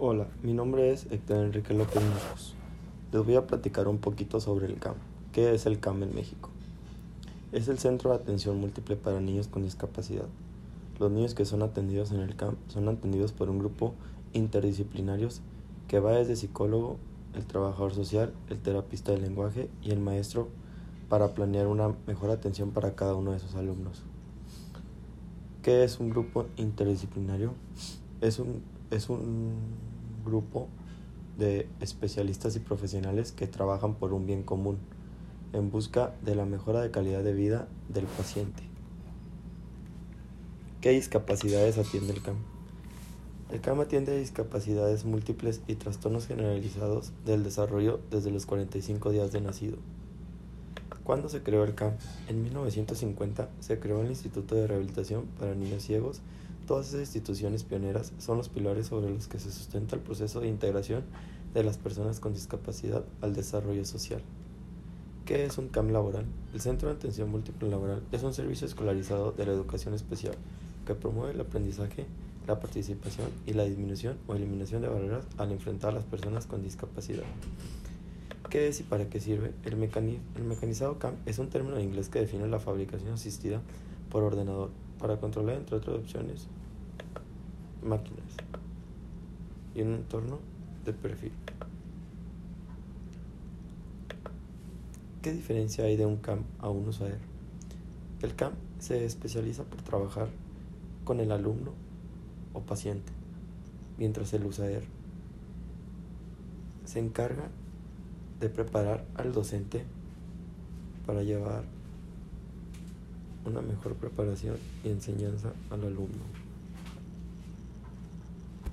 Hola, mi nombre es Héctor Enrique López Muñoz. Les voy a platicar un poquito sobre el CAM. ¿Qué es el CAM en México? Es el Centro de Atención Múltiple para Niños con Discapacidad. Los niños que son atendidos en el CAM son atendidos por un grupo interdisciplinarios que va desde psicólogo, el trabajador social, el terapista de lenguaje y el maestro para planear una mejor atención para cada uno de sus alumnos. ¿Qué es un grupo interdisciplinario? Es un, es un grupo de especialistas y profesionales que trabajan por un bien común en busca de la mejora de calidad de vida del paciente. ¿Qué discapacidades atiende el CAM? El CAM atiende discapacidades múltiples y trastornos generalizados del desarrollo desde los 45 días de nacido. ¿Cuándo se creó el CAM? En 1950 se creó el Instituto de Rehabilitación para Niños Ciegos. Todas esas instituciones pioneras son los pilares sobre los que se sustenta el proceso de integración de las personas con discapacidad al desarrollo social. ¿Qué es un CAM laboral? El Centro de Atención Múltiple Laboral es un servicio escolarizado de la educación especial que promueve el aprendizaje, la participación y la disminución o eliminación de barreras al enfrentar a las personas con discapacidad. ¿Qué es y para qué sirve? El, mecanizado CAM es un término en inglés que define la fabricación asistida por ordenador para controlar, entre otras opciones, máquinas y un entorno de perfil. ¿Qué diferencia hay de un CAM a un usuario? El CAM se especializa por trabajar con el alumno o paciente, mientras el usuario se encarga de preparar al docente para llevar una mejor preparación y enseñanza al alumno.